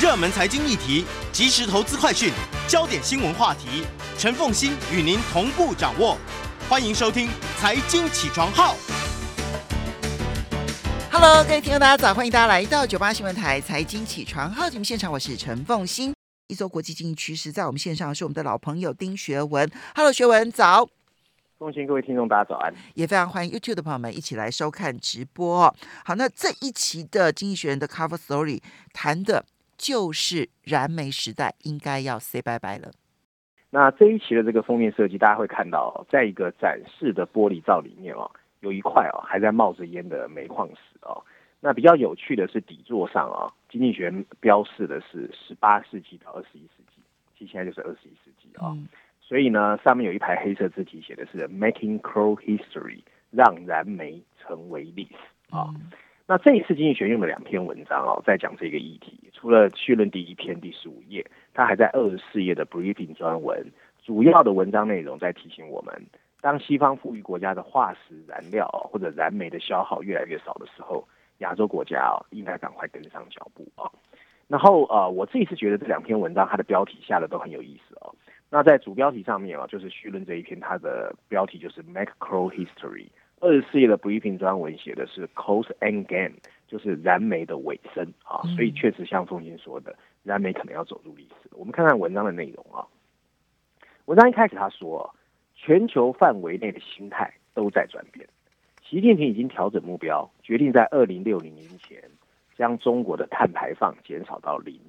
热门财经议题、即时投资快讯、焦点新闻话题，陈凤欣与您同步掌握。欢迎收听《财经起床号》。Hello，各位听众大家早，欢迎大家来到九八新闻台财经起床号节目现场，我是陈凤欣。一周国际经济趋势，在我们线上是我们的老朋友丁学文。Hello，学文早。恭喜各位听众，大家早安。也非常欢迎 YouTube 的朋友们一起来收看直播、哦。好，那这一期的《经济学人》的 Cover Story 谈的就是燃煤时代应该要 say 拜拜了。那这一期的这个封面设计，大家会看到，在一个展示的玻璃罩里面哦，有一块哦还在冒着烟的煤矿石哦。那比较有趣的是底座上啊、哦，经济学人标示的是十八世纪到二十一世纪，其实现在就是二十一世纪啊、哦。嗯所以呢，上面有一排黑色字体，写的是 “Making Coal History”，让燃煤成为历史啊。嗯那这一次经济学用了两篇文章哦，在讲这个议题。除了序论第一篇第十五页，它还在二十四页的 briefing 专文，主要的文章内容在提醒我们，当西方富裕国家的化石燃料、或者燃煤的消耗越来越少的时候，亚洲国家哦应该赶快跟上脚步啊、然后呃，我这一次觉得这两篇文章它的标题下的都很有意思哦。那在主标题上面啊，就是序论这一篇，它的标题就是 macro History。二十四页的 briefing 专文写的是 Coal End Game，就是燃煤的尾声啊。所以确实像凤欣说的，燃煤可能要走入历史。我们看看文章的内容啊。文章一开始他说，全球范围内的心态都在转变。习近平已经调整目标，决定在二零六零年前将中国的碳排放减少到零。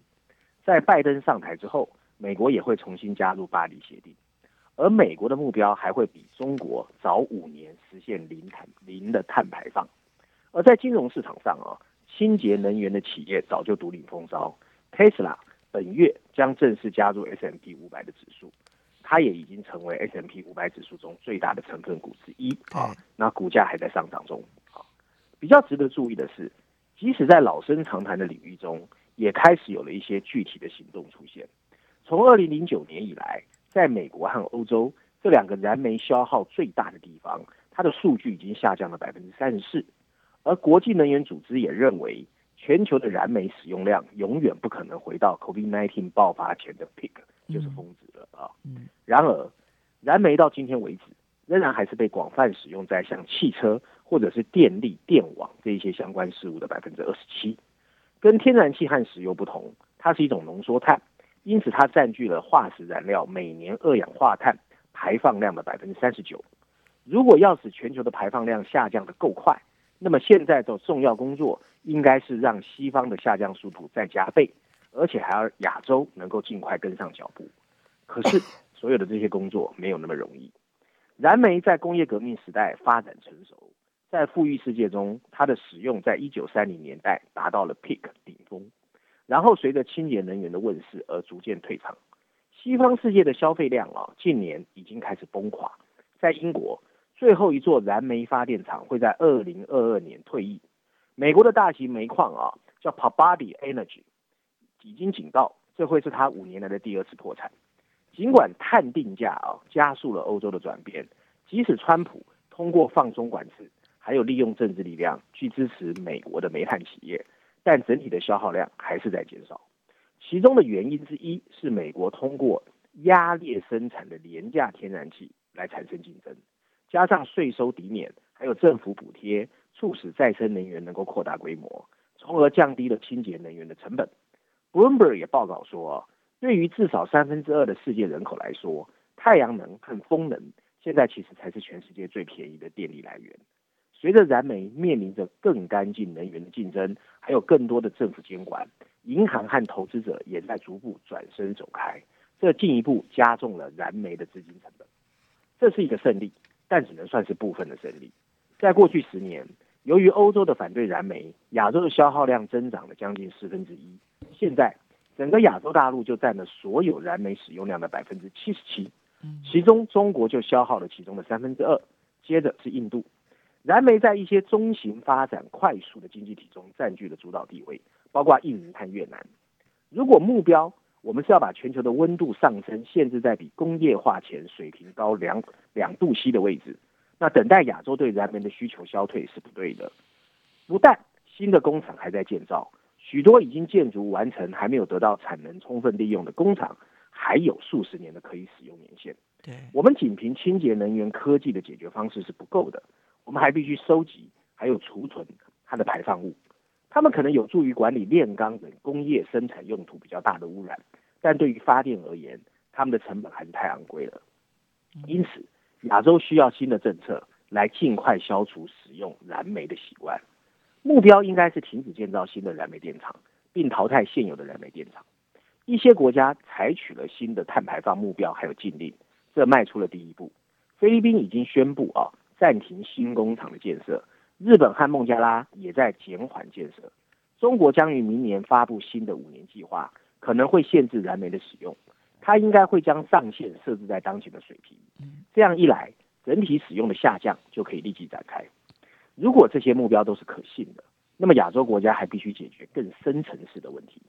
在拜登上台之后，美国也会重新加入巴黎协定，而美国的目标还会比中国早五年实现零碳零的碳排放。而在金融市场上啊，清洁能源的企业早就独领风骚，Tesla 本月将正式加入 S M P 五百的指数，它也已经成为 S M P 五百指数中最大的成分股之一啊。那股价还在上涨中啊。比较值得注意的是，即使在老生常谈的领域中，也开始有了一些具体的行动出现。从二零零九年以来，在美国和欧洲这两个燃煤消耗最大的地方，它的数据已经下降了百分之三十四。而国际能源组织也认为，全球的燃煤使用量永远不可能回到 COVID-19 爆发前的 peak，就是峰值了啊。嗯然而，燃煤到今天为止，仍然还是被广泛使用在像汽车或者是电力、电网这一些相关事物的百分之二十七。跟天然气和石油不同，它是一种浓缩碳。因此，它占据了化石燃料每年二氧化碳排放量的百分之三十九。如果要使全球的排放量下降的够快，那么现在的重要工作应该是让西方的下降速度再加倍，而且还要亚洲能够尽快跟上脚步。可是，所有的这些工作没有那么容易。燃煤在工业革命时代发展成熟，在富裕世界中，它的使用在一九三零年代达到了 peak 然后随着清洁能源的问世而逐渐退场。西方世界的消费量啊，近年已经开始崩垮。在英国，最后一座燃煤发电厂会在二零二二年退役。美国的大型煤矿啊，叫 Peabody Energy，已经警告，这会是它五年来的第二次破产，尽管碳定价啊加速了欧洲的转变，即使川普通过放松管制，还有利用政治力量去支持美国的煤炭企业，但整体的消耗量还是在减少。其中的原因之一是美国通过压裂生产的廉价天然气来产生竞争。加上税收抵免，还有政府补贴，促使再生能源能够扩大规模，从而降低了清洁能源的成本。Bloomberg 也报告说，对于至少三分之二的世界人口来说，太阳能和风能现在其实才是全世界最便宜的电力来源。隨着燃煤面临着更干净能源的竞争，还有更多的政府监管，银行和投资者也在逐步转身走开，这进一步加重了燃煤的资金成本。这是一个胜利。但只能算是部分的胜利。在过去十年，由于欧洲的反对燃煤，亚洲的消耗量增长了将近四分之一。现在，整个亚洲大陆就占了所有燃煤使用量的百分之七十七，其中中国就消耗了其中的三分之二，接着是印度。燃煤在一些中型发展快速的经济体中占据了主导地位，包括印尼和越南。如果目标，我们是要把全球的温度上升限制在比工业化前水平高两两度 C 的位置，那等待亚洲对燃煤的需求消退是不对的。不但新的工厂还在建造，许多已经建筑完成还没有得到产能充分利用的工厂，还有数十年的可以使用年限。对，我们仅凭清洁能源科技的解决方式是不够的，我们还必须收集还有储存它的排放物。它们可能有助于管理炼钢等工业生产用途比较大的污染，但对于发电而言，它们的成本还是太昂贵了。因此，亚洲需要新的政策来尽快消除使用燃煤的习惯。目标应该是停止建造新的燃煤电厂，并淘汰现有的燃煤电厂。一些国家采取了新的碳排放目标，还有禁令，这迈出了第一步。菲律宾已经宣布啊暂停新工厂的建设，日本和孟加拉也在减缓建设。中国将于明年发布新的五年计划，可能会限制燃煤的使用。它应该会将上限设置在当前的水平，这样一来，整体使用的下降就可以立即展开。如果这些目标都是可信的，那么亚洲国家还必须解决更深层次的问题。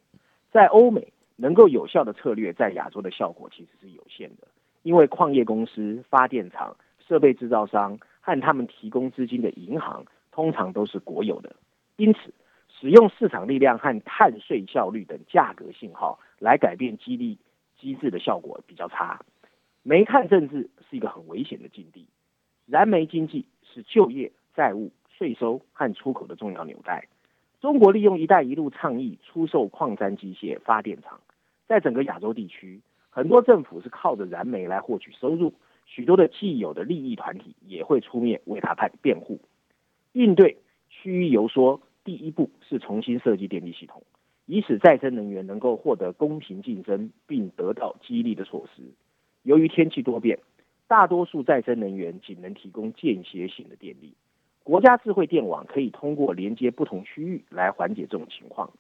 在欧美，能够有效的策略在亚洲的效果其实是有限的，因为矿业公司、发电厂、设备制造商和他们提供资金的银行通常都是国有的，因此使用市场力量和碳税效率等价格信号来改变激励机制的效果比较差。煤炭政治是一个很危险的境地，燃煤经济是就业。债务、税收和出口的重要纽带。中国利用“一带一路”倡议出售矿山机械发电厂，在整个亚洲地区，很多政府是靠着燃煤来获取收入，许多的既有的利益团体也会出面为他判辩护。应对区域游说，第一步是重新设计电力系统，以使再生能源能够获得公平竞争并得到激励的措施。由于天气多变，大多数再生能源仅能提供间歇性的电力。国家智慧电网可以通过连接不同区域来缓解这种情况。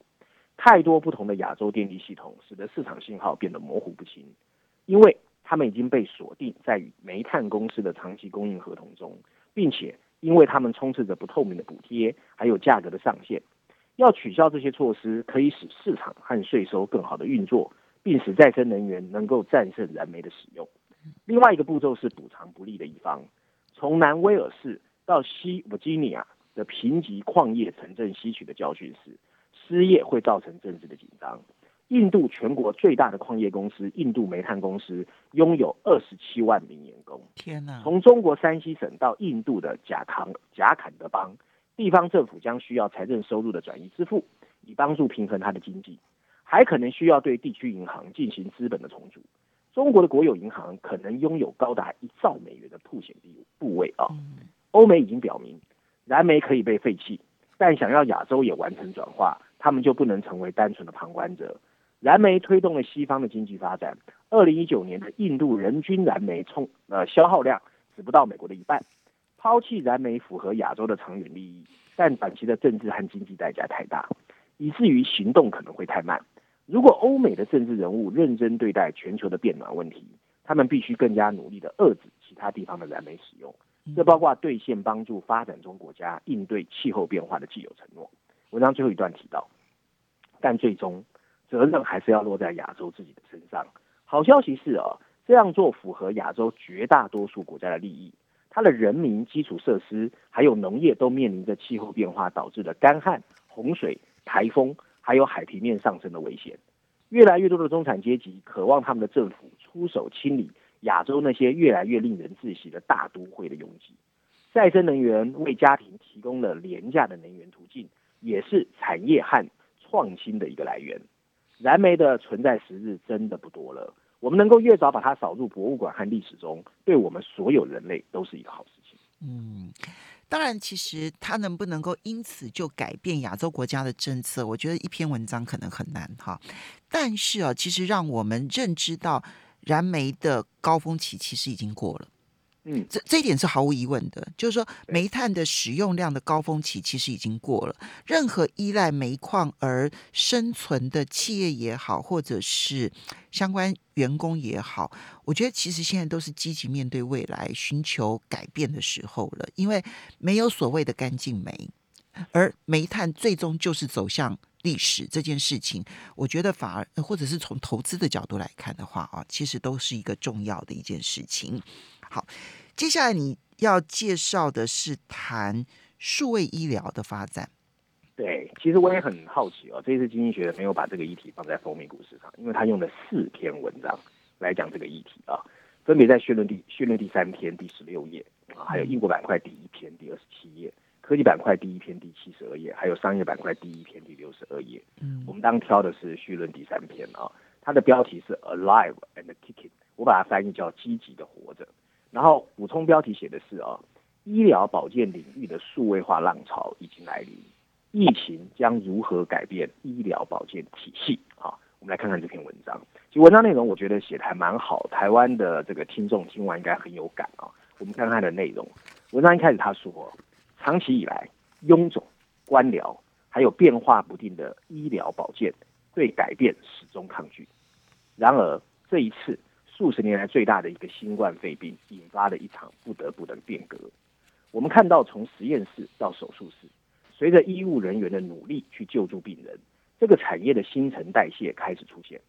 太多不同的亚洲电力系统使得市场信号变得模糊不清，因为他们已经被锁定在与煤炭公司的长期供应合同中，并且因为它们充斥着不透明的补贴，还有价格的上限。要取消这些措施，可以使市场和税收更好的运作，并使再生能源能够战胜燃煤的使用。另外一个步骤是补偿不利的一方，从南威尔士。到西弗吉尼亚的贫瘠矿业城镇吸取的教训是，失业会造成政治的紧张。印度全国最大的矿业公司印度煤炭公司拥有二十七万名员工。天哪！从中国山西省到印度的贾康贾坎德邦，地方政府将需要财政收入的转移支付，以帮助平衡它的经济，还可能需要对地区银行进行资本的重组。中国的国有银行可能拥有高达一兆美元的凸险地部位啊。欧美已经表明，燃煤可以被废弃，但想要亚洲也完成转化，他们就不能成为单纯的旁观者。燃煤推动了西方的经济发展。二零一九年的印度人均燃煤充呃消耗量只不到美国的一半。抛弃燃煤符合亚洲的长远利益，但短期的政治和经济代价太大，以至于行动可能会太慢。如果欧美的政治人物认真对待全球的变暖问题，他们必须更加努力的遏制其他地方的燃煤使用。这包括兑现帮助发展中国家应对气候变化的既有承诺。文章最后一段提到，但最终责任还是要落在亚洲自己的身上。好消息是啊，这样做符合亚洲绝大多数国家的利益。它的人民、基础设施还有农业都面临着气候变化导致的干旱、洪水、台风，还有海平面上升的危险。越来越多的中产阶级渴望他们的政府出手清理。亚洲那些越来越令人窒息的大都会的拥挤，再生能源为家庭提供了廉价的能源途径，也是产业和创新的一个来源。燃煤的存在时日真的不多了，我们能够越早把它扫入博物馆和历史中，对我们所有人类都是一个好事情。嗯，当然，其实它能不能够因此就改变亚洲国家的政策，我觉得一篇文章可能很难哈。但是啊，其实让我们认知到。燃煤的高峰期其实已经过了，嗯，这这一点是毫无疑问的，就是说煤炭的使用量的高峰期其实已经过了。任何依赖煤矿而生存的企业也好，或者是相关员工也好，我觉得其实现在都是积极面对未来、寻求改变的时候了。因为没有所谓的干净煤，而煤炭最终就是走向。历史这件事情，我觉得反而或者是从投资的角度来看的话啊，其实都是一个重要的一件事情。好，接下来你要介绍的是谈数位医疗的发展。对，其实我也很好奇哦，这次经济学人没有把这个议题放在封面股市上，因为他用了四篇文章来讲这个议题啊，分别在序论第序论第三篇第十六页啊，还有英国板块第一篇第二十七页，科技板块第一篇第七十二页，还有商业板块第一篇第六十二页。嗯，我们当挑的是序论第三篇啊，它的标题是 Alive and Kicking，我把它翻译叫积极的活着，然后补充标题写的是啊，医疗保健领域的数位化浪潮已经来临。疫情将如何改变医疗保健体系？啊，我们来看看这篇文章。其实文章内容我觉得写的还蛮好，台湾的这个听众听完应该很有感啊。我们看看它的内容。文章一开始他说，长期以来，臃肿、官僚还有变化不定的医疗保健对改变始终抗拒。然而这一次，数十年来最大的一个新冠肺病引发了一场不得不的变革。我们看到从实验室到手术室。随着医务人员的努力去救助病人，这个产业的新陈代谢开始出现。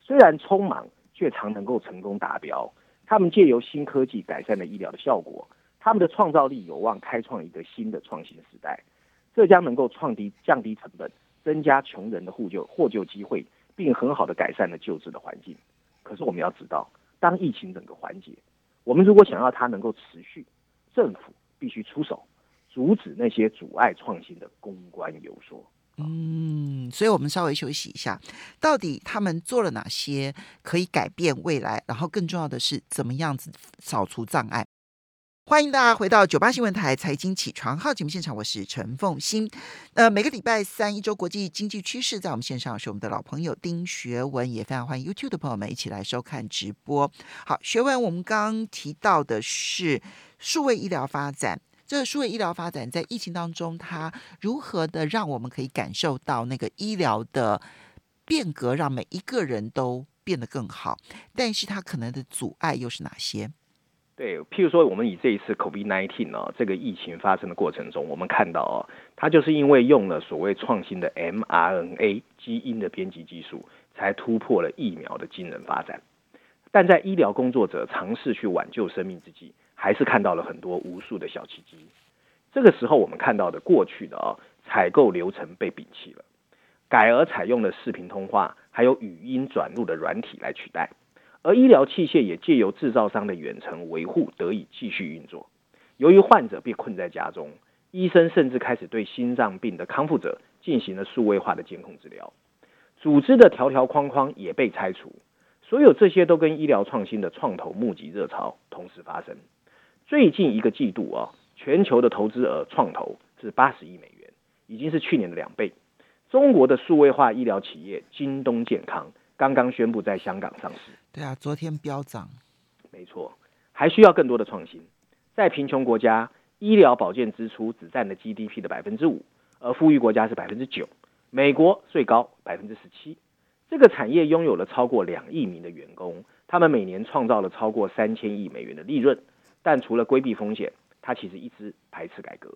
虽然匆忙，却常能够成功达标。他们借由新科技改善了医疗的效果，他们的创造力有望开创一个新的创新时代。这将能够创低降低成本，增加穷人的获救获救机会，并很好的改善了救治的环境。可是我们要知道，当疫情整个环节，我们如果想要它能够持续，政府必须出手。阻止那些阻碍创新的公关游说。嗯，所以我们稍微休息一下，到底他们做了哪些可以改变未来？然后更重要的是，怎么样子扫除障碍？欢迎大家回到九八新闻台财经起床号节目现场，我是陈凤欣。呃，每个礼拜三一周国际经济趋势，在我们线上是我们的老朋友丁学文，也非常欢迎 YouTube 的朋友们一起来收看直播。好，学文，我们刚刚提到的是数位医疗发展。这个数位医疗发展在疫情当中，它如何的让我们可以感受到那个医疗的变革，让每一个人都变得更好？但是它可能的阻碍又是哪些？对，譬如说，我们以这一次 COVID-19 呢，这个疫情发生的过程中，我们看到哦，它就是因为用了所谓创新的 mRNA 基因的编辑技术，才突破了疫苗的惊人发展。但在医疗工作者尝试去挽救生命之际，还是看到了很多无数的小奇迹。这个时候，我们看到的过去的啊采购流程被摒弃了，改而采用了视频通话，还有语音转录的软体来取代。而医疗器械也借由制造商的远程维护得以继续运作。由于患者被困在家中，医生甚至开始对心脏病的康复者进行了数位化的监控治疗。组织的条条框框也被拆除。所有这些都跟医疗创新的创投募集热潮同时发生。最近一个季度啊，全球的投资额创投是八十亿美元，已经是去年的两倍。中国的数位化医疗企业京东健康刚刚宣布在香港上市。对啊，昨天飙涨。没错，还需要更多的创新。在贫穷国家，医疗保健支出只占了 GDP 的百分之五，而富裕国家是百分之九。美国最高百分之十七。这个产业拥有了超过两亿名的员工，他们每年创造了超过三千亿美元的利润。但除了规避风险，他其实一直排斥改革。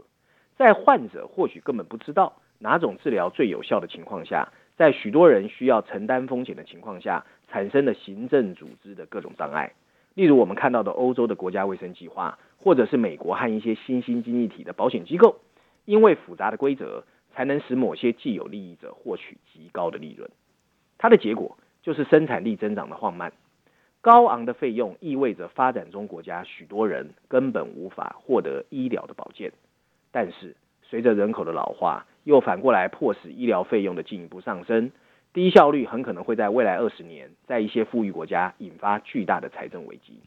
在患者或许根本不知道哪种治疗最有效的情况下，在许多人需要承担风险的情况下，产生了行政组织的各种障碍。例如我们看到的欧洲的国家卫生计划，或者是美国和一些新兴经济体的保险机构，因为复杂的规则，才能使某些既有利益者获取极高的利润。它的结果就是生产力增长的放慢。高昂的费用意味着发展中国家许多人根本无法获得医疗的保健，但是随着人口的老化，又反过来迫使医疗费用的进一步上升。低效率很可能会在未来二十年，在一些富裕国家引发巨大的财政危机。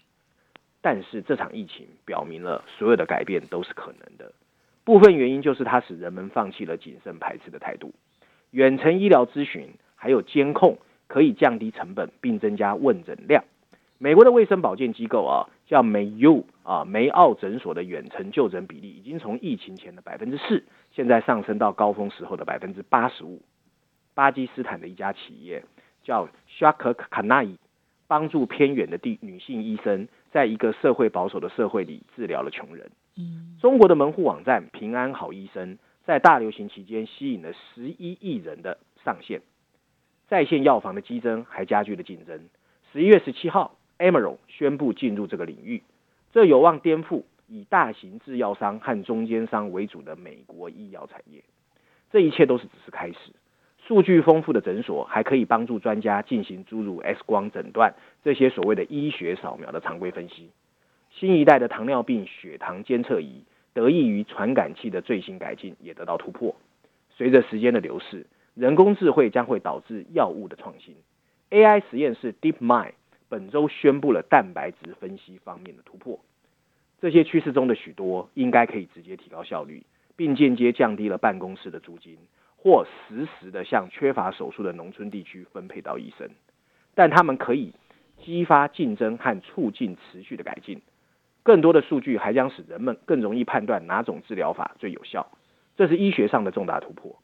但是这场疫情表明了，所有的改变都是可能的。部分原因就是它使人们放弃了谨慎排斥的态度。远程医疗咨询还有监控可以降低成本，并增加问诊量。美国的卫生保健机构啊，叫梅 U 啊梅奥诊所的远程就诊比例已经从疫情前的百分之四，现在上升到高峰时候的百分之八十五。巴基斯坦的一家企业叫 Shaka Kanai，帮助偏远的地女性医生，在一个社会保守的社会里治疗了穷人。嗯，中国的门户网站平安好医生，在大流行期间吸引了十一亿人的上线，在线药房的激增还加剧了竞争。十一月十七号。a m a r o n 宣布进入这个领域，这有望颠覆以大型制药商和中间商为主的美国医药产业。这一切都是只是开始。数据丰富的诊所还可以帮助专家进行诸如 X 光诊断这些所谓的医学扫描的常规分析。新一代的糖尿病血糖监测仪得益于传感器的最新改进，也得到突破。随着时间的流逝，人工智慧将会导致药物的创新。AI 实验室 DeepMind 本周宣布了蛋白质分析方面的突破。这些趋势中的许多，应该可以直接提高效率，并间接降低了办公室的租金。或实时的向缺乏手术的农村地区分配到医生，但他们可以激发竞争和促进持续的改进。更多的数据还将使人们更容易判断哪种治疗法最有效，这是医学上的重大突破。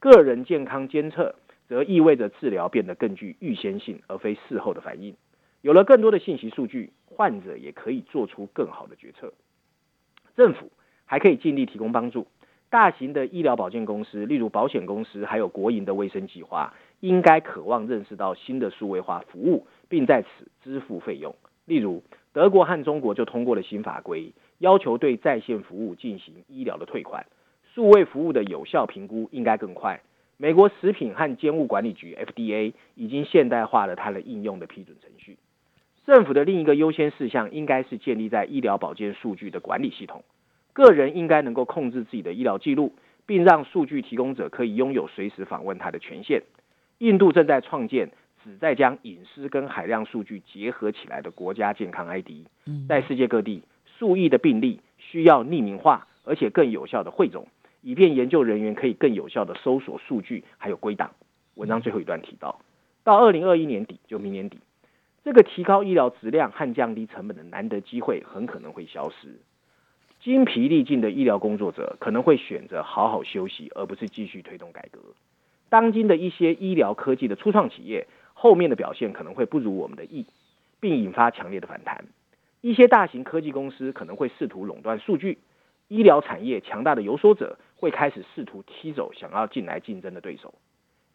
个人健康监测则意味着治疗变得更具预先性，而非事后的反应。有了更多的信息数据，患者也可以做出更好的决策。政府还可以尽力提供帮助。大型的医疗保健公司，例如保险公司，还有国营的卫生计划，应该渴望认识到新的数位化服务，并在此支付费用。例如，德国和中国就通过了新法规，要求对在线服务进行医疗的退款。数位服务的有效评估应该更快。美国食品和监务管理局 （FDA） 已经现代化了它的应用的批准程序。政府的另一个优先事项应该是建立在医疗保健数据的管理系统。个人应该能够控制自己的医疗记录，并让数据提供者可以拥有随时访问他的权限。印度正在创建旨在将隐私跟海量数据结合起来的国家健康 ID。在世界各地，数亿的病例需要匿名化，而且更有效的汇总，以便研究人员可以更有效的搜索数据还有归档。文章最后一段提到，到二零二一年底，就明年底，这个提高医疗质量和降低成本的难得机会很可能会消失。精疲力尽的医疗工作者可能会选择好好休息，而不是继续推动改革。当今的一些医疗科技的初创企业，后面的表现可能会不如我们的意，并引发强烈的反弹。一些大型科技公司可能会试图垄断数据，医疗产业强大的游说者会开始试图踢走想要进来竞争的对手。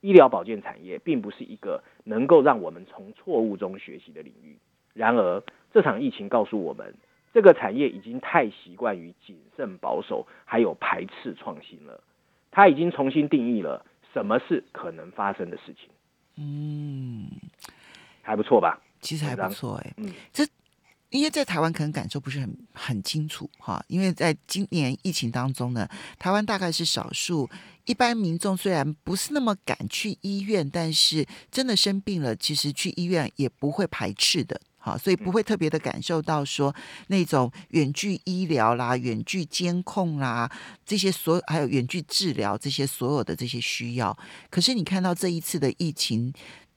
医疗保健产业并不是一个能够让我们从错误中学习的领域。然而，这场疫情告诉我们。这个产业已经太习惯于谨慎保守，还有排斥创新了。它已经重新定义了什么是可能发生的事情。嗯，还不错吧？其实还不错哎。嗯，这因为在台湾可能感受不是很很清楚哈。因为在今年疫情当中呢，台湾大概是少数一般民众虽然不是那么敢去医院，但是真的生病了，其实去医院也不会排斥的。好，所以不会特别的感受到说那种远距医疗啦、远距监控啦这些所还有远距治疗这些所有的这些需要。可是你看到这一次的疫情，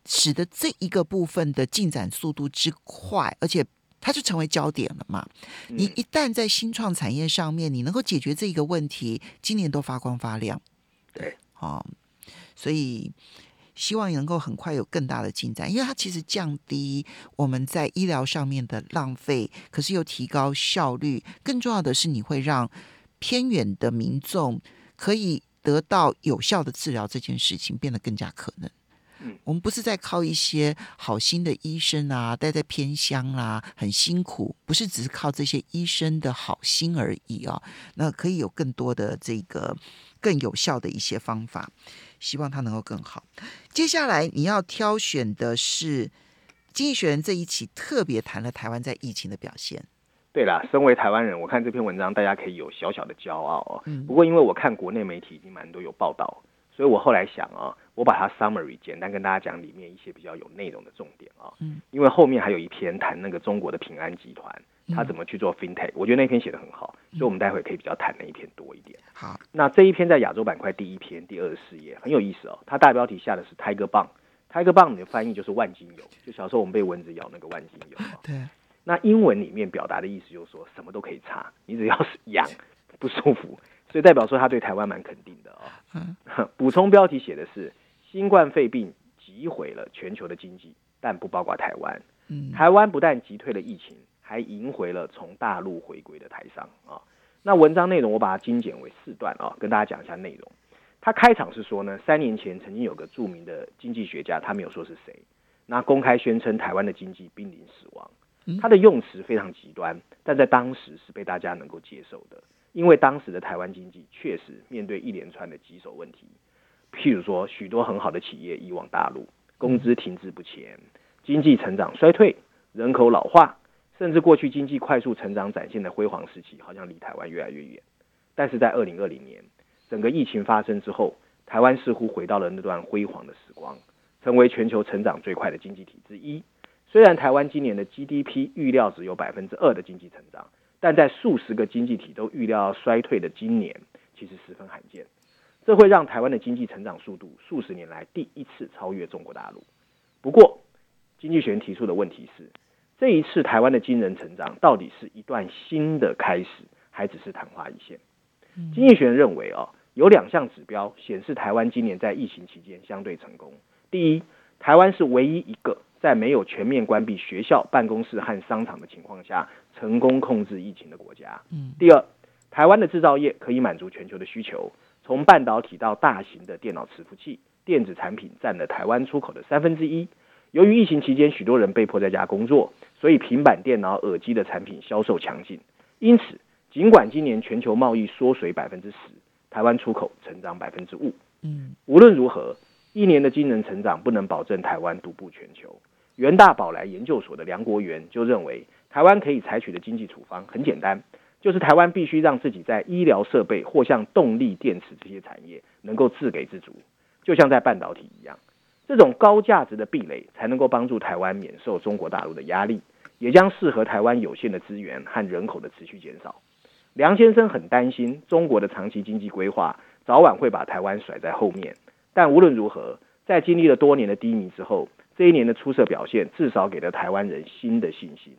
使得这一个部分的进展速度之快，而且它就成为焦点了嘛。你一旦在新创产业上面，你能够解决这一个问题，今年都发光发亮。对，好，所以。希望能够很快有更大的进展，因为它其实降低我们在医疗上面的浪费，可是又提高效率。更重要的是，你会让偏远的民众可以得到有效的治疗，这件事情变得更加可能。我们不是在靠一些好心的医生啊，待在偏乡啊，很辛苦，不是只是靠这些医生的好心而已啊。那可以有更多的这个更有效的一些方法。希望它能够更好。接下来你要挑选的是《经济学人》这一期特别谈了台湾在疫情的表现。对啦，身为台湾人，我看这篇文章，大家可以有小小的骄傲哦。不过因为我看国内媒体已经蛮多有报道，所以我后来想啊，我把它 summary 简单跟大家讲里面一些比较有内容的重点啊。嗯。因为后面还有一篇谈那个中国的平安集团。他怎么去做 FinTech？我觉得那篇写的很好，所以我们待会可以比较谈那一篇多一点。好，那这一篇在亚洲板块第一篇第二十四页很有意思哦。它大标题下的是 Tiger 棒，Tiger 棒的翻译就是万金油，就小时候我们被蚊子咬那个万金油。对。那英文里面表达的意思就是说什么都可以擦，你只要是痒不舒服，所以代表说他对台湾蛮肯定的哦。嗯。补充标题写的是新冠肺病击毁了全球的经济，但不包括台湾。嗯。台湾不但击退了疫情。还赢回了从大陆回归的台商啊。那文章内容我把它精简为四段啊，跟大家讲一下内容。他开场是说呢，三年前曾经有个著名的经济学家，他没有说是谁，那公开宣称台湾的经济濒临死亡。他的用词非常极端，但在当时是被大家能够接受的。因为当时的台湾经济确实面对一连串的棘手问题，譬如说许多很好的企业移往大陆，工资停滞不前，经济成长衰退，人口老化，甚至过去经济快速成长展现的辉煌时期，好像离台湾越来越远。但是在二零二零年，整个疫情发生之后，台湾似乎回到了那段辉煌的时光，成为全球成长最快的经济体之一。虽然台湾今年的 GDP 预料只有百分之二的经济成长，但在数十个经济体都预料衰退的今年，其实十分罕见。这会让台湾的经济成长速度数十年来第一次超越中国大陆。不过，经济学人提出的问题是：这一次台湾的惊人成长，到底是一段新的开始，还只是昙花一现？经济学人认为，哦，有两项指标显示台湾今年在疫情期间相对成功。第一，台湾是唯一一个。在没有全面关闭学校、办公室和商场的情况下，成功控制疫情的国家。嗯，第二，台湾的制造业可以满足全球的需求，从半导体到大型的电脑伺服器、电子产品占了台湾出口的三分之一。由于疫情期间许多人被迫在家工作，所以平板电脑、耳机的产品销售强劲。因此，尽管今年全球贸易缩水百分之十，台湾出口成长百分之五。嗯，无论如何。一年的惊人成长不能保证台湾独步全球。元大宝来研究所的梁国元就认为，台湾可以采取的经济处方很简单，就是台湾必须让自己在医疗设备或像动力电池这些产业能够自给自足，就像在半导体一样，这种高价值的壁垒才能够帮助台湾免受中国大陆的压力，也将适合台湾有限的资源和人口的持续减少。梁先生很担心中国的长期经济规划早晚会把台湾甩在后面。但无论如何，在经历了多年的低迷之后，这一年的出色表现至少给了台湾人新的信心。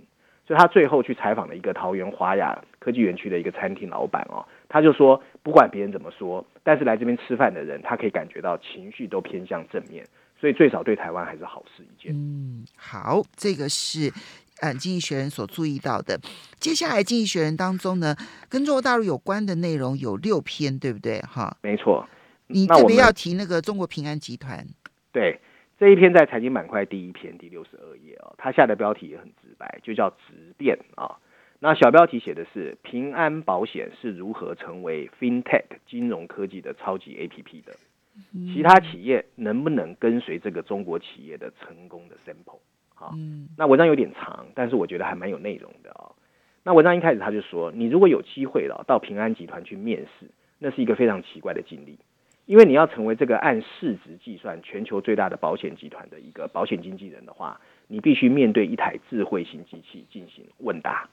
所以他最后去采访了一个桃园华雅科技园区的一个餐厅老板哦，他就说，不管别人怎么说，但是来这边吃饭的人，他可以感觉到情绪都偏向正面，所以最少对台湾还是好事一件。嗯，好，这个是嗯经济学人所注意到的。接下来经济学人当中呢，跟中国大陆有关的内容有六篇，对不对？哈，没错。你特别要提那个中国平安集团，对这一篇在财经板块第一篇第六十二页哦，它下的标题也很直白，就叫直变啊。那小标题写的是平安保险是如何成为 FinTech 金融科技的超级 APP 的，其他企业能不能跟随这个中国企业的成功的 sample 啊？那文章有点长，但是我觉得还蛮有内容的啊。那文章一开始他就说，你如果有机会了到平安集团去面试，那是一个非常奇怪的经历。因为你要成为这个按市值计算全球最大的保险集团的一个保险经纪人的话，你必须面对一台智慧型机器进行问答。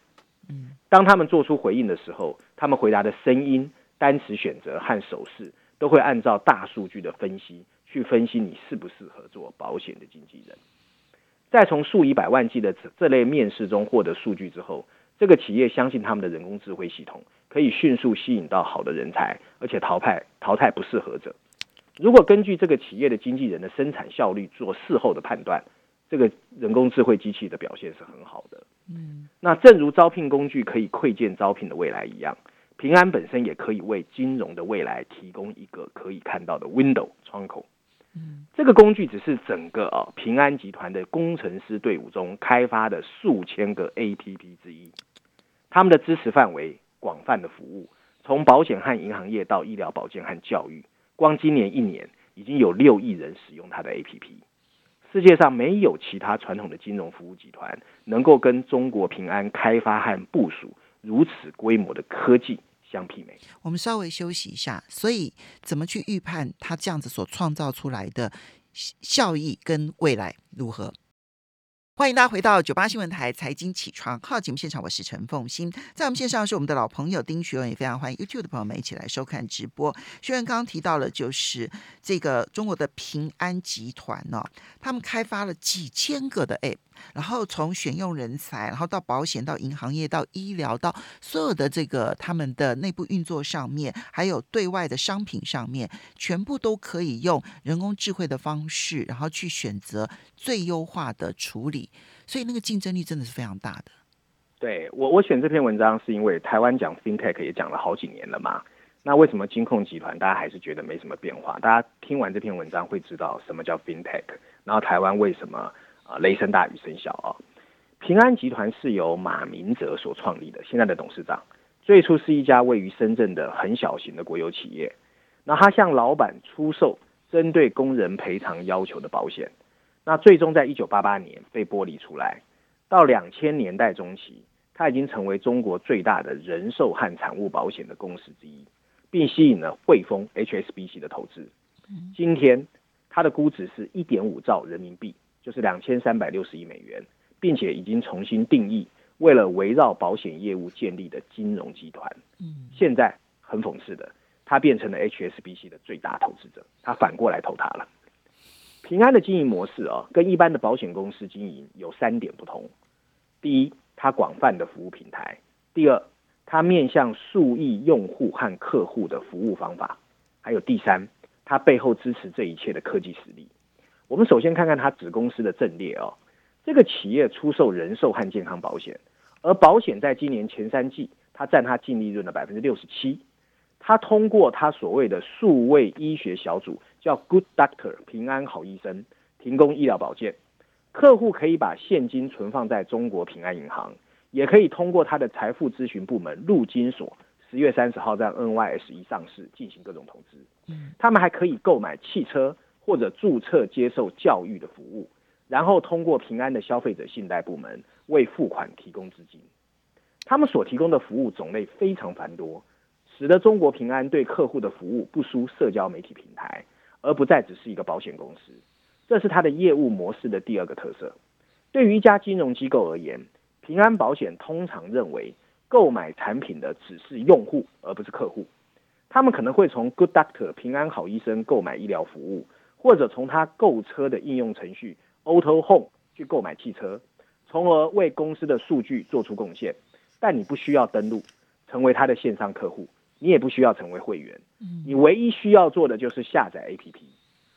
嗯，当他们做出回应的时候，他们回答的声音、单词选择和手势都会按照大数据的分析去分析你适不适合做保险的经纪人。在从数以百万计的这类面试中获得数据之后，这个企业相信他们的人工智慧系统。可以迅速吸引到好的人才，而且淘汰淘汰不适合者。如果根据这个企业的经纪人的生产效率做事后的判断，这个人工智慧机器的表现是很好的。嗯，那正如招聘工具可以窥见招聘的未来一样，平安本身也可以为金融的未来提供一个可以看到的 window 窗口。嗯，这个工具只是整个啊平安集团的工程师队伍中开发的数千个 APP 之一，他们的支持范围。广泛的服务，从保险和银行业到医疗保健和教育，光今年一年已经有六亿人使用它的 APP。世界上没有其他传统的金融服务集团能够跟中国平安开发和部署如此规模的科技相媲美。我们稍微休息一下，所以怎么去预判它这样子所创造出来的效益跟未来如何？欢迎大家回到九八新闻台财经起床号节目现场，我是陈凤欣，在我们线上是我们的老朋友丁学文，也非常欢迎 YouTube 的朋友们一起来收看直播。学文刚刚提到了，就是这个中国的平安集团呢，他们开发了几千个的 App。然后从选用人才，然后到保险，到银行业，到医疗，到所有的这个他们的内部运作上面，还有对外的商品上面，全部都可以用人工智慧的方式，然后去选择最优化的处理。所以那个竞争力真的是非常大的。对我，我选这篇文章是因为台湾讲 FinTech 也讲了好几年了嘛。那为什么金控集团大家还是觉得没什么变化？大家听完这篇文章会知道什么叫 FinTech，然后台湾为什么？啊，雷声大雨声小啊！平安集团是由马明哲所创立的，现在的董事长。最初是一家位于深圳的很小型的国有企业，那他向老板出售针对工人赔偿要求的保险，那最终在一九八八年被剥离出来，到两千年代中期，它已经成为中国最大的人寿和产物保险的公司之一，并吸引了汇丰 HSBC 的投资。今天它的估值是一点五兆人民币，就是两千三百六十亿美元，并且已经重新定义。为了围绕保险业务建立的金融集团，嗯，现在很讽刺的，它变成了 HSBC 的最大投资者，他反过来投它了。平安的经营模式啊，跟一般的保险公司经营有三点不同：第一，它广泛的服务平台；第二，它面向数亿用户和客户的服务方法；还有第三，它背后支持这一切的科技实力。我们首先看看它子公司的阵列哦。这个企业出售人寿和健康保险，而保险在今年前三季，它占它净利润的百分之六十七。它通过它所谓的数位医学小组，叫 Good Doctor 平安好医生，提供医疗保健。客户可以把现金存放在中国平安银行，也可以通过它的财富咨询部门陆金所，十月三十号在 NYS 一上市进行各种投资。嗯，他们还可以购买汽车或者注册接受教育的服务。然后通过平安的消费者信贷部门为付款提供资金，他们所提供的服务种类非常繁多，使得中国平安对客户的服务不输社交媒体平台，而不再只是一个保险公司。这是它的业务模式的第二个特色。对于一家金融机构而言，平安保险通常认为购买产品的只是用户而不是客户。他们可能会从 Good Doctor 平安好医生购买医疗服务，或者从他购车的应用程序。Auto Home 去购买汽车，从而为公司的数据做出贡献。但你不需要登录成为他的线上客户，你也不需要成为会员。你唯一需要做的就是下载 APP。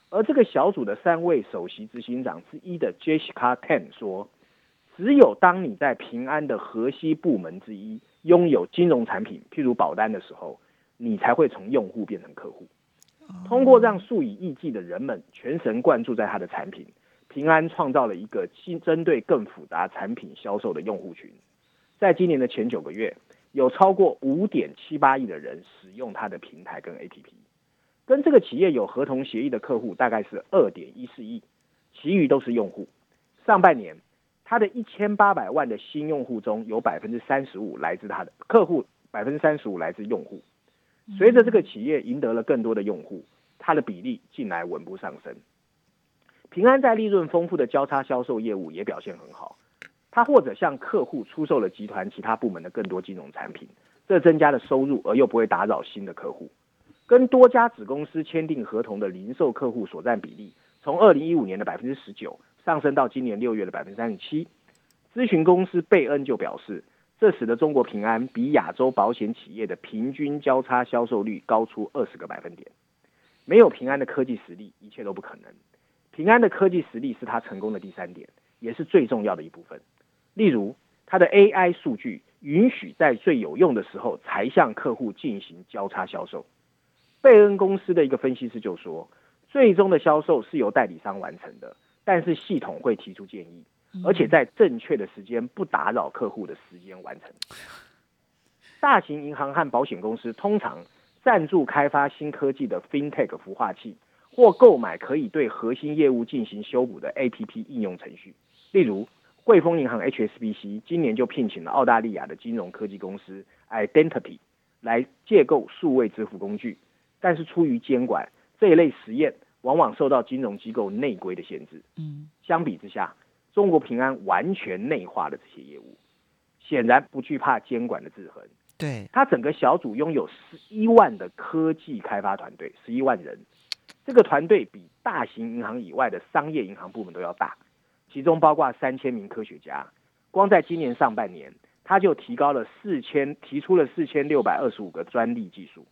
而这个小组的三位首席执行长之一的 Jessica Ten 说：“只有当你在平安的核心部门之一拥有金融产品，譬如保单的时候，你才会从用户变成客户。通过让数以亿计的人们全神贯注在他的产品。”平安创造了一个新针对更复杂产品销售的用户群，在今年的前九个月，有超过五点七八亿的人使用它的平台跟 APP，跟这个企业有合同协议的客户大概是二点一四亿，其余都是用户。上半年，它的一千八百万的新用户中有百分之三十五来自它的客户，百分之三十五来自用户。随着这个企业赢得了更多的用户，它的比例近来稳步上升。平安在利润丰富的交叉销售业务也表现很好，它或者向客户出售了集团其他部门的更多金融产品，这增加了收入而又不会打扰新的客户。跟多家子公司签订合同的零售客户所占比例，从二零一五年的百分之十九上升到今年六月的百分之三十七。咨询公司贝恩就表示，这使得中国平安比亚洲保险企业的平均交叉销售率高出二十个百分点。没有平安的科技实力，一切都不可能。平安的科技实力是它成功的第三点，也是最重要的一部分。例如，它的 AI 数据允许在最有用的时候才向客户进行交叉销售。贝恩公司的一个分析师就说，最终的销售是由代理商完成的，但是系统会提出建议，而且在正确的时间，不打扰客户的时间完成。大型银行和保险公司通常赞助开发新科技的 FinTech 孵化器。或购买可以对核心业务进行修补的 APP 应用程序，例如汇丰银行 HSBC 今年就聘请了澳大利亚的金融科技公司 Identity 来借购数位支付工具，但是出于监管，这一类实验往往受到金融机构内规的限制。嗯，相比之下，中国平安完全内化了这些业务，显然不惧怕监管的制衡。对，他整个小组拥有十一万的科技开发团队，十一万人。这个团队比大型银行以外的商业银行部门都要大，其中包括三千名科学家。光在今年上半年，他就提高了四千，提出了四千六百二十五个专利技术。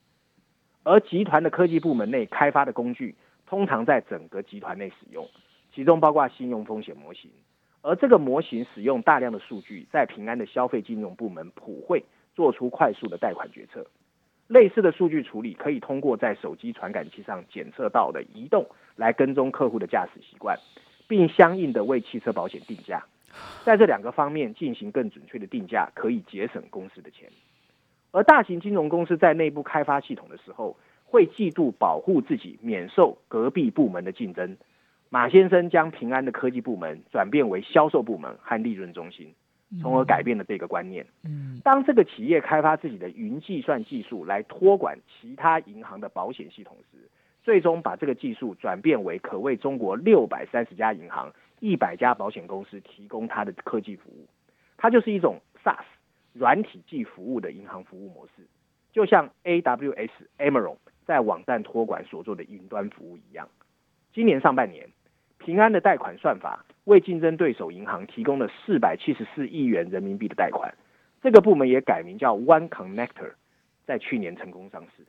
而集团的科技部门内开发的工具，通常在整个集团内使用，其中包括信用风险模型。而这个模型使用大量的数据，在平安的消费金融部门普惠，做出快速的贷款决策。类似的数据处理可以通过在手机传感器上检测到的移动来跟踪客户的驾驶习惯，并相应的为汽车保险定价。在这两个方面进行更准确的定价，可以节省公司的钱。而大型金融公司在内部开发系统的时候，会嫉妒保护自己免受隔壁部门的竞争。马先生将平安的科技部门转变为销售部门和利润中心，从而改变了这个观念。嗯当这个企业开发自己的云计算技术来托管其他银行的保险系统时，最终把这个技术转变为可为中国六百三十家银行、一百家保险公司提供它的科技服务。它就是一种 SaaS 软体技服务的银行服务模式，就像 AWS Amazon 在网站托管所做的云端服务一样。今年上半年，平安的贷款算法为竞争对手银行提供了四百七十四亿元人民币的贷款。这个部门也改名叫 One Connector，在去年成功上市。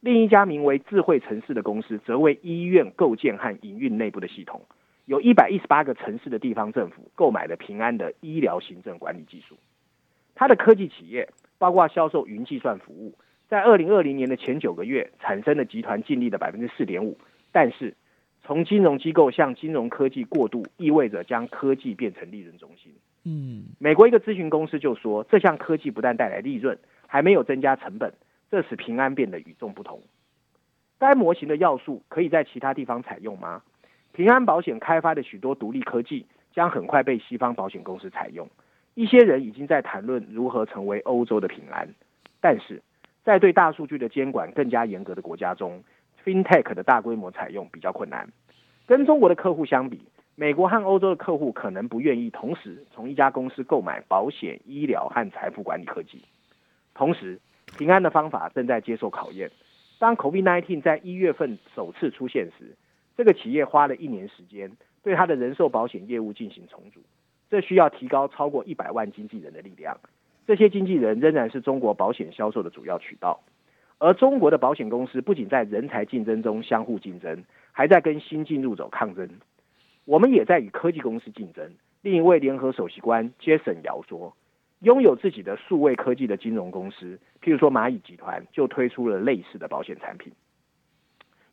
另一家名为智慧城市的公司，则为医院构建和营运内部的系统。有一百一十八个城市的地方政府购买了平安的医疗行政管理技术。它的科技企业包括销售云计算服务，在二零二零年的前九个月产生了集团净利的百分之四点五。但是，从金融机构向金融科技过渡，意味着将科技变成利润中心。嗯美国一个咨询公司就说，这项科技不但带来利润，还没有增加成本，这使平安变得与众不同。该模型的要素可以在其他地方采用吗？平安保险开发的许多独立科技将很快被西方保险公司采用。一些人已经在谈论如何成为欧洲的平安，但是在对大数据的监管更加严格的国家中，FinTech 的大规模采用比较困难。跟中国的客户相比，美国和欧洲的客户可能不愿意同时从一家公司购买保险、医疗和财富管理科技。同时，平安的方法正在接受考验。当 COVID-19 在一月份首次出现时，这个企业花了一年时间对它的人寿保险业务进行重组，这需要提高超过一百万经纪人的力量。这些经纪人仍然是中国保险销售的主要渠道，而中国的保险公司不仅在人才竞争中相互竞争，还在跟新进入者抗争。我们也在与科技公司竞争。另一位联合首席官 Jason 姚说，拥有自己的数位科技的金融公司，譬如说蚂蚁集团，就推出了类似的保险产品。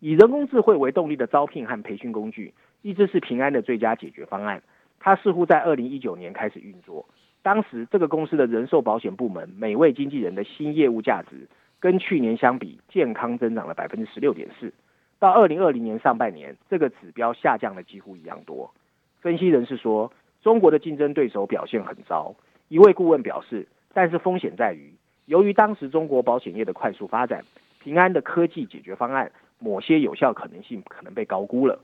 以人工智慧为动力的招聘和培训工具，一直是平安的最佳解决方案。它似乎在二零一九年开始运作。当时，这个公司的人寿保险部门每位经纪人的新业务价值，跟去年相比，健康增长了百分之十六点四。到二零二零年上半年，这个指标下降了几乎一样多。分析人士说，中国的竞争对手表现很糟。一位顾问表示，但是风险在于，由于当时中国保险业的快速发展，平安的科技解决方案某些有效可能性可能被高估了。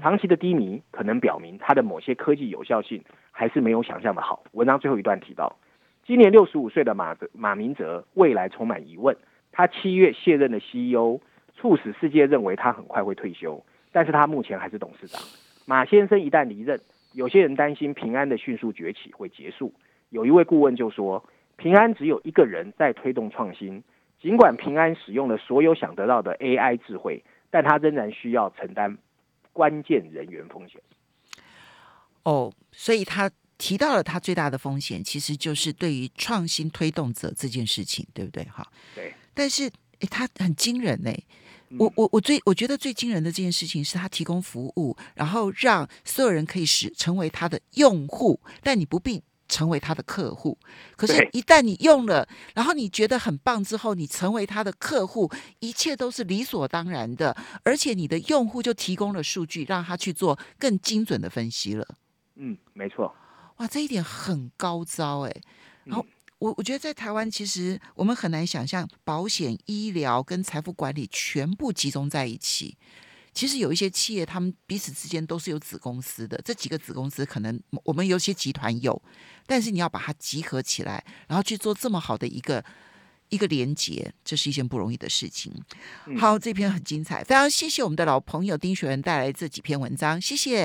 长期的低迷可能表明它的某些科技有效性还是没有想象的好。文章最后一段提到，今年六十五岁的马泽马明哲未来充满疑问。他七月卸任的 CEO，促使世界认为他很快会退休，但是他目前还是董事长。马先生一旦离任，有些人担心平安的迅速崛起会结束。有一位顾问就说，平安只有一个人在推动创新，尽管平安使用了所有想得到的 AI 智慧，但他仍然需要承担关键人员风险。哦，所以他提到了他最大的风险，其实就是对于创新推动者这件事情，对不对？哈，对，但是诶，他很惊人呢。嗯我我我最我觉得最惊人的这件事情是他提供服务，然后让所有人可以使成为他的用户，但你不必成为他的客户。可是，一旦你用了，然后你觉得很棒之后，你成为他的客户，一切都是理所当然的，而且你的用户就提供了数据，让他去做更精准的分析了。嗯，没错。哇，这一点很高招哎。然后我我觉得在台湾，其实我们很难想象保险、医疗跟财富管理全部集中在一起。其实有一些企业，他们彼此之间都是有子公司的，这几个子公司可能我们有些集团有，但是你要把它集合起来，然后去做这么好的一个一个连接，这是一件不容易的事情。嗯好，这篇很精彩，非常谢谢我们的老朋友丁学文带来这几篇文章，谢谢。